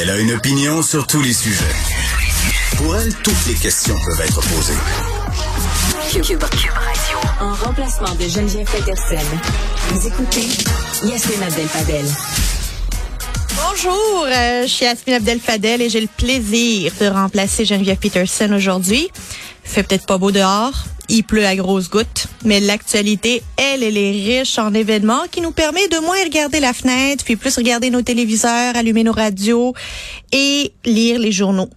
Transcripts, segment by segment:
Elle a une opinion sur tous les sujets. Pour elle, toutes les questions peuvent être posées. Cube, Radio. En remplacement de Geneviève Peterson. Vous écoutez Yasmine Abdel-Fadel. Bonjour, euh, je suis Yasmine Abdel-Fadel et j'ai le plaisir de remplacer Geneviève Peterson aujourd'hui. Fait peut-être pas beau dehors, il pleut à grosses gouttes, mais l'actualité, elle, elle est riche en événements qui nous permet de moins regarder la fenêtre, puis plus regarder nos téléviseurs, allumer nos radios et lire les journaux.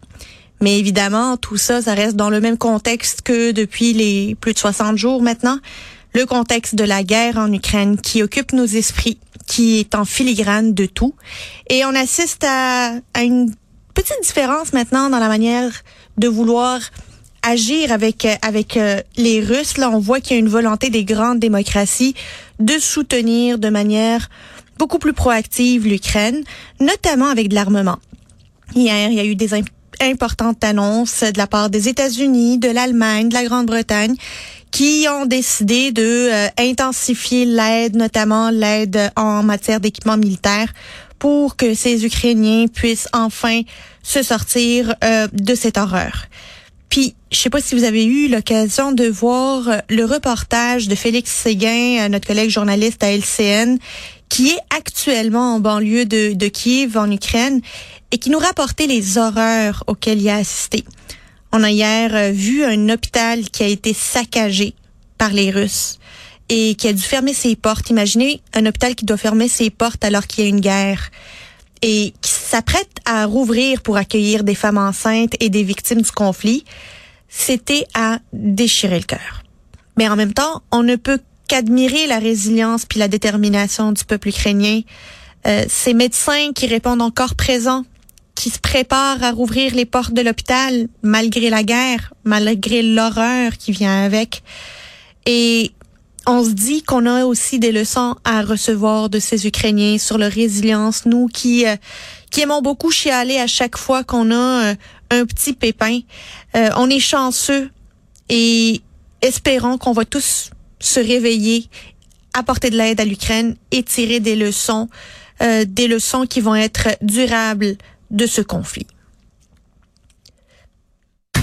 Mais évidemment, tout ça, ça reste dans le même contexte que depuis les plus de 60 jours maintenant. Le contexte de la guerre en Ukraine qui occupe nos esprits, qui est en filigrane de tout. Et on assiste à, à une petite différence maintenant dans la manière de vouloir agir avec avec euh, les Russes. Là, on voit qu'il y a une volonté des grandes démocraties de soutenir de manière beaucoup plus proactive l'Ukraine, notamment avec de l'armement. Hier, il y a eu des importantes annonces de la part des États-Unis, de l'Allemagne, de la Grande-Bretagne qui ont décidé de euh, intensifier l'aide, notamment l'aide en matière d'équipement militaire pour que ces Ukrainiens puissent enfin se sortir euh, de cette horreur. Puis, je sais pas si vous avez eu l'occasion de voir euh, le reportage de Félix Séguin, notre collègue journaliste à LCN, qui est actuellement en banlieue de, de Kiev, en Ukraine, et qui nous rapportait les horreurs auxquelles il a assisté. On a hier euh, vu un hôpital qui a été saccagé par les Russes et qui a dû fermer ses portes. Imaginez un hôpital qui doit fermer ses portes alors qu'il y a une guerre et s'apprête à rouvrir pour accueillir des femmes enceintes et des victimes du conflit. C'était à déchirer le cœur. Mais en même temps, on ne peut qu'admirer la résilience puis la détermination du peuple ukrainien. Euh, ces médecins qui répondent encore présents qui se prépare à rouvrir les portes de l'hôpital malgré la guerre, malgré l'horreur qui vient avec. Et on se dit qu'on a aussi des leçons à recevoir de ces Ukrainiens sur leur résilience. Nous qui euh, qui aimons beaucoup chialer à chaque fois qu'on a euh, un petit pépin, euh, on est chanceux et espérons qu'on va tous se réveiller, apporter de l'aide à l'Ukraine et tirer des leçons, des leçons qui vont être durables de ce conflit.